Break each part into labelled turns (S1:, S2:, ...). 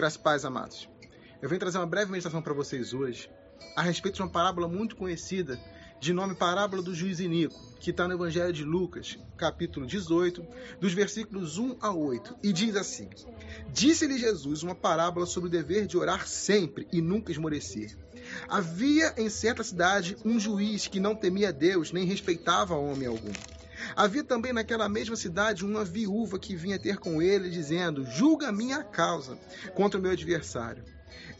S1: Graças e paz, amados. Eu venho trazer uma breve meditação para vocês hoje a respeito de uma parábola muito conhecida, de nome Parábola do Juiz Inico, que está no Evangelho de Lucas, capítulo 18, dos versículos 1 a 8, e diz assim: Disse-lhe Jesus uma parábola sobre o dever de orar sempre e nunca esmorecer. Havia em certa cidade um juiz que não temia Deus nem respeitava homem algum. Havia também naquela mesma cidade uma viúva que vinha ter com ele, dizendo: Julga a minha causa contra o meu adversário.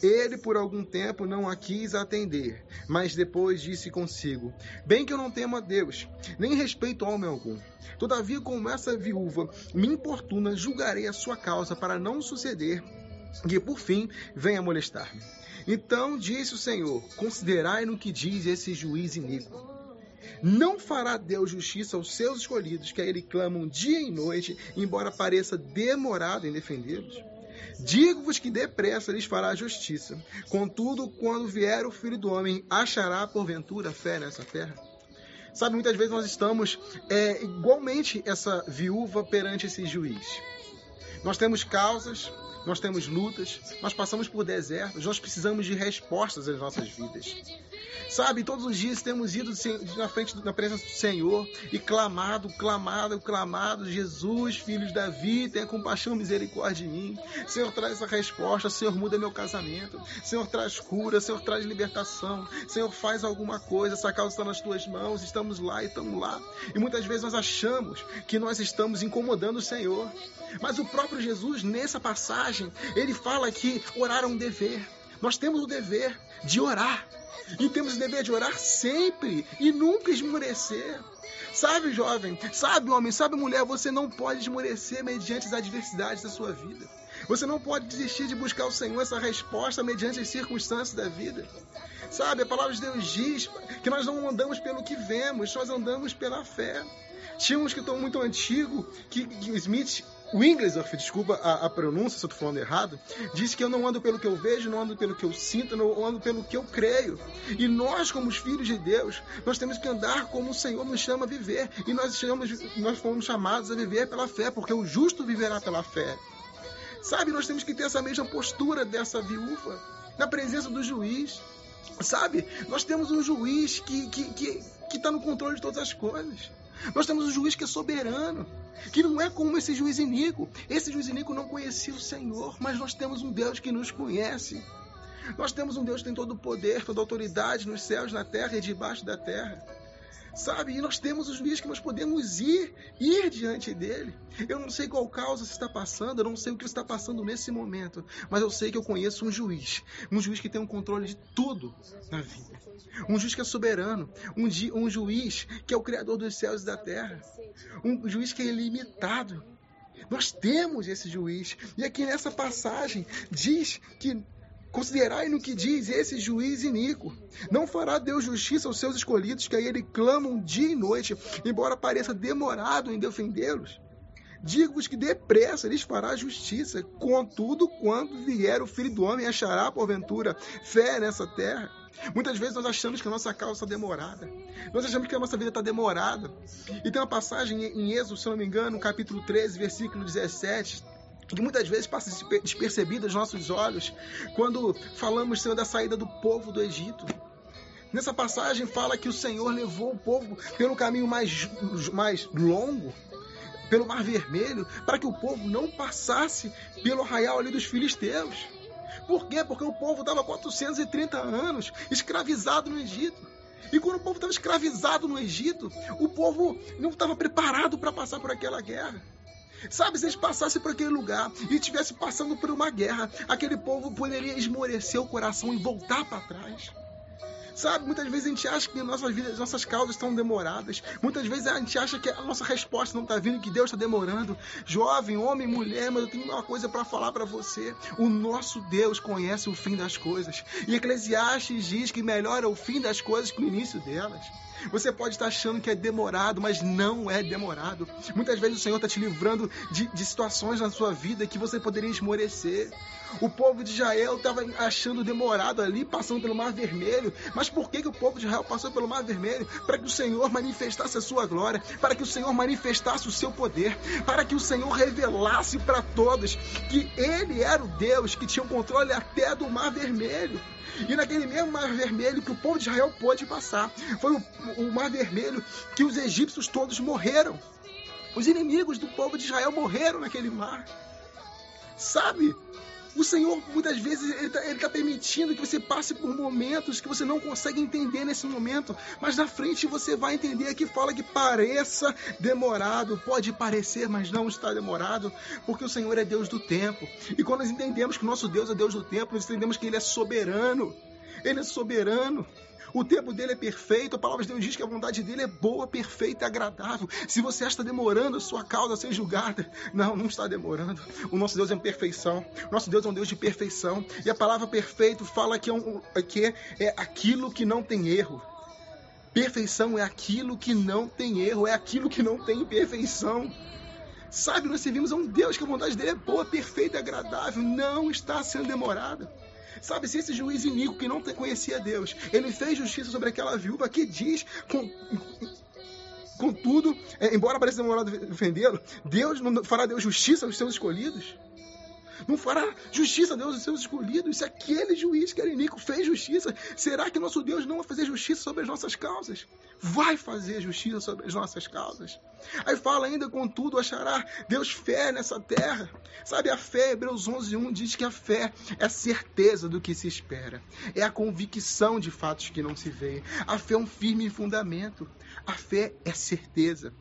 S1: Ele por algum tempo não a quis atender, mas depois disse consigo: Bem que eu não temo a Deus, nem respeito homem algum. Todavia, como essa viúva me importuna, julgarei a sua causa para não suceder que por fim venha molestar-me. Então disse o Senhor: Considerai no que diz esse juiz iníquo. Não fará Deus justiça aos seus escolhidos, que a ele clamam dia e noite, embora pareça demorado em defendê-los? Digo-vos que depressa lhes fará justiça. Contudo, quando vier o Filho do Homem, achará porventura fé nessa terra? Sabe, muitas vezes nós estamos é, igualmente essa viúva perante esse juiz. Nós temos causas, nós temos lutas, nós passamos por desertos, nós precisamos de respostas às nossas vidas. Sabe, todos os dias temos ido na frente na presença do Senhor e clamado, clamado, clamado, Jesus, filho de Davi, tenha compaixão, misericórdia de mim. Senhor, traz essa resposta, Senhor, muda meu casamento. Senhor, traz cura, Senhor, traz libertação. Senhor, faz alguma coisa, essa causa está nas tuas mãos, estamos lá e estamos lá. E muitas vezes nós achamos que nós estamos incomodando o Senhor. Mas o próprio Jesus, nessa passagem, ele fala que orar é um dever. Nós temos o dever de orar. E temos o dever de orar sempre e nunca esmorecer. Sabe, jovem, sabe, homem, sabe, mulher, você não pode esmorecer mediante as adversidades da sua vida. Você não pode desistir de buscar o Senhor essa resposta mediante as circunstâncias da vida. Sabe, a palavra de Deus diz que nós não andamos pelo que vemos, nós andamos pela fé. Tinha um escritor muito antigo que, que Smith o Inglesworth, desculpa a, a, pronúncia se eu estou falando errado, diz que eu não ando pelo que eu vejo, não ando pelo que eu sinto, não ando pelo que eu creio. E nós, como os filhos de Deus, nós temos que andar como o Senhor nos chama a viver. E nós, chamamos, nós fomos chamados a viver pela fé, porque o justo viverá pela fé. Sabe, nós temos que ter essa mesma postura dessa viúva, na presença do juiz. Sabe, nós temos um juiz que que, que, que tá no controle de todas as coisas. Nós temos um juiz que é soberano, que não é como esse juiz iníquo. Esse juiz iníquo não conhecia o Senhor, mas nós temos um Deus que nos conhece. Nós temos um Deus que tem todo o poder, toda a autoridade nos céus, na terra e debaixo da terra. Sabe? E nós temos os dias que nós podemos ir, ir diante dele. Eu não sei qual causa você está passando, eu não sei o que está passando nesse momento, mas eu sei que eu conheço um juiz, um juiz que tem um controle de tudo na vida. Um juiz que é soberano, um, um juiz que é o criador dos céus e da terra, um juiz que é ilimitado. Nós temos esse juiz. E aqui nessa passagem diz que Considerai no que diz esse juiz iníquo. Não fará Deus justiça aos seus escolhidos, que a ele clamam dia e noite, embora pareça demorado em defendê-los? Digo-vos que depressa lhes fará justiça. Contudo, quando vier o Filho do Homem, achará, porventura, fé nessa terra. Muitas vezes nós achamos que a nossa causa está demorada. Nós achamos que a nossa vida está demorada. E tem uma passagem em Êxodo, se não me engano, capítulo 13, versículo 17, que muitas vezes passa despercebida aos nossos olhos quando falamos, Senhor, da saída do povo do Egito. Nessa passagem fala que o Senhor levou o povo pelo caminho mais, mais longo, pelo Mar Vermelho, para que o povo não passasse pelo arraial ali dos filisteus. Por quê? Porque o povo estava 430 anos escravizado no Egito. E quando o povo estava escravizado no Egito, o povo não estava preparado para passar por aquela guerra. Sabe, se eles passassem por aquele lugar e estivessem passando por uma guerra, aquele povo poderia esmorecer o coração e voltar para trás. Sabe, muitas vezes a gente acha que nossas vidas, nossas causas estão demoradas. Muitas vezes a gente acha que a nossa resposta não está vindo, que Deus está demorando. Jovem, homem, mulher, mas eu tenho uma coisa para falar para você. O nosso Deus conhece o fim das coisas. E Eclesiastes diz que melhor é o fim das coisas que o início delas. Você pode estar achando que é demorado, mas não é demorado. Muitas vezes o Senhor está te livrando de, de situações na sua vida que você poderia esmorecer. O povo de Israel estava achando demorado ali, passando pelo Mar Vermelho, mas por que, que o povo de Israel passou pelo Mar Vermelho? Para que o Senhor manifestasse a sua glória, para que o Senhor manifestasse o seu poder, para que o Senhor revelasse para todos que Ele era o Deus que tinha o controle até do Mar Vermelho. E naquele mesmo Mar Vermelho que o povo de Israel pôde passar, foi o, o Mar Vermelho que os egípcios todos morreram. Os inimigos do povo de Israel morreram naquele mar. Sabe? O Senhor, muitas vezes, Ele está tá permitindo que você passe por momentos que você não consegue entender nesse momento, mas na frente você vai entender que fala que pareça demorado, pode parecer, mas não está demorado, porque o Senhor é Deus do tempo. E quando nós entendemos que o nosso Deus é Deus do tempo, nós entendemos que Ele é soberano. Ele é soberano. O tempo dele é perfeito, a palavra de Deus diz que a vontade dele é boa, perfeita e agradável. Se você está demorando a sua causa a ser julgada, não, não está demorando. O nosso Deus é uma perfeição. O nosso Deus é um Deus de perfeição. E a palavra perfeito fala que é, um, que é aquilo que não tem erro. Perfeição é aquilo que não tem erro, é aquilo que não tem imperfeição. Sabe, nós servimos a um Deus que a vontade dele é boa, perfeita e agradável, não está sendo demorada. Sabe, se esse juiz iníquo que não conhecia Deus, ele fez justiça sobre aquela viúva que diz com, Contudo, é, embora pareça demorado defendê-lo, Deus não fará Deus justiça aos seus escolhidos. Não fará justiça a Deus aos seus escolhidos. Se aquele juiz que era iníquo fez justiça, será que nosso Deus não vai fazer justiça sobre as nossas causas? Vai fazer justiça sobre as nossas causas. Aí fala ainda, contudo, achará Deus fé nessa terra. Sabe, a fé, Hebreus 11, 1 diz que a fé é a certeza do que se espera. É a convicção de fatos que não se veem. A fé é um firme fundamento. A fé é certeza.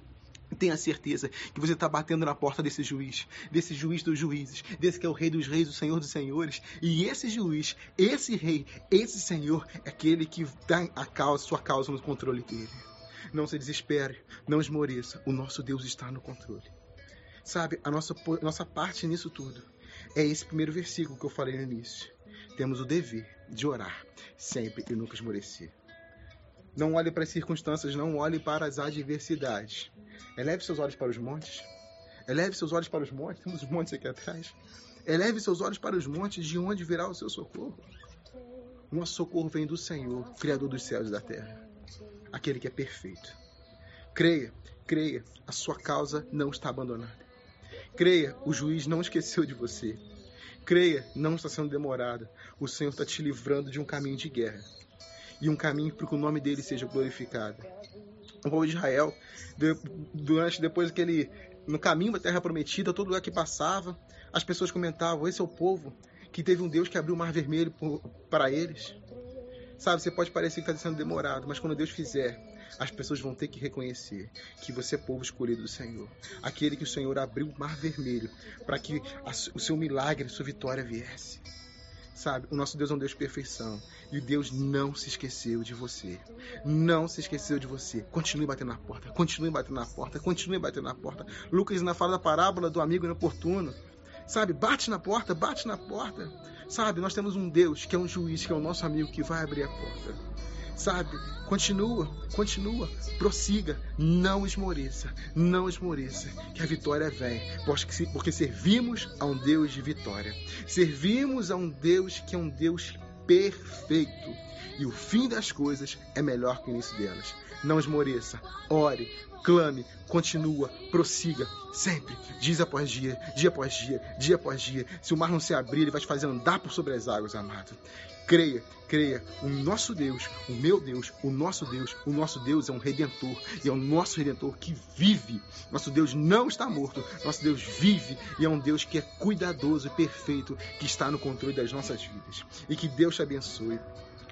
S1: Tenha certeza que você está batendo na porta desse juiz, desse juiz dos juízes, desse que é o rei dos reis, o senhor dos senhores. E esse juiz, esse rei, esse senhor é aquele que dá a causa, sua causa no controle dele. Não se desespere, não esmoreça. O nosso Deus está no controle. Sabe, a nossa, nossa parte nisso tudo é esse primeiro versículo que eu falei no início. Temos o dever de orar sempre e nunca esmorecer. Não olhe para as circunstâncias, não olhe para as adversidades. Eleve seus olhos para os montes. Eleve seus olhos para os montes. Temos os montes aqui atrás. Eleve seus olhos para os montes, de onde virá o seu socorro. Nosso socorro vem do Senhor, Criador dos céus e da terra, aquele que é perfeito. Creia, creia, a sua causa não está abandonada. Creia, o juiz não esqueceu de você. Creia, não está sendo demorado. O Senhor está te livrando de um caminho de guerra e um caminho para que o nome dele seja glorificado. O povo de Israel, durante depois que ele no caminho da terra prometida, todo lugar que passava, as pessoas comentavam: esse é o povo que teve um Deus que abriu o mar vermelho para eles. Sabe, você pode parecer que está sendo demorado, mas quando Deus fizer, as pessoas vão ter que reconhecer que você é povo escolhido do Senhor. Aquele que o Senhor abriu o mar vermelho para que o seu milagre, a sua vitória viesse. Sabe, o nosso Deus é um Deus de perfeição. E Deus não se esqueceu de você. Não se esqueceu de você. Continue batendo na porta, continue batendo na porta, continue batendo na porta. Lucas ainda fala da parábola do amigo inoportuno. Sabe, bate na porta, bate na porta. Sabe, nós temos um Deus que é um juiz, que é o nosso amigo que vai abrir a porta. Sabe, continua, continua, prossiga, não esmoreça, não esmoreça, que a vitória vem, porque servimos a um Deus de vitória. Servimos a um Deus que é um Deus perfeito. E o fim das coisas é melhor que o início delas. Não esmoreça, ore, clame, continua, prossiga, sempre, dia após dia, dia após dia, dia após dia. Se o mar não se abrir, ele vai te fazer andar por sobre as águas, amado. Creia, creia, o nosso Deus, o meu Deus, o nosso Deus, o nosso Deus é um redentor e é o nosso redentor que vive. Nosso Deus não está morto, nosso Deus vive e é um Deus que é cuidadoso e perfeito, que está no controle das nossas vidas. E que Deus te abençoe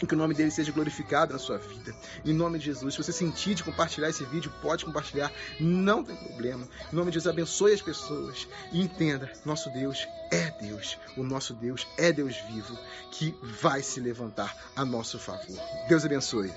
S1: que o nome dele seja glorificado na sua vida. Em nome de Jesus, se você sentir de compartilhar esse vídeo, pode compartilhar, não tem problema. Em nome de Jesus, abençoe as pessoas e entenda: nosso Deus é Deus, o nosso Deus é Deus vivo que vai se levantar a nosso favor. Deus abençoe.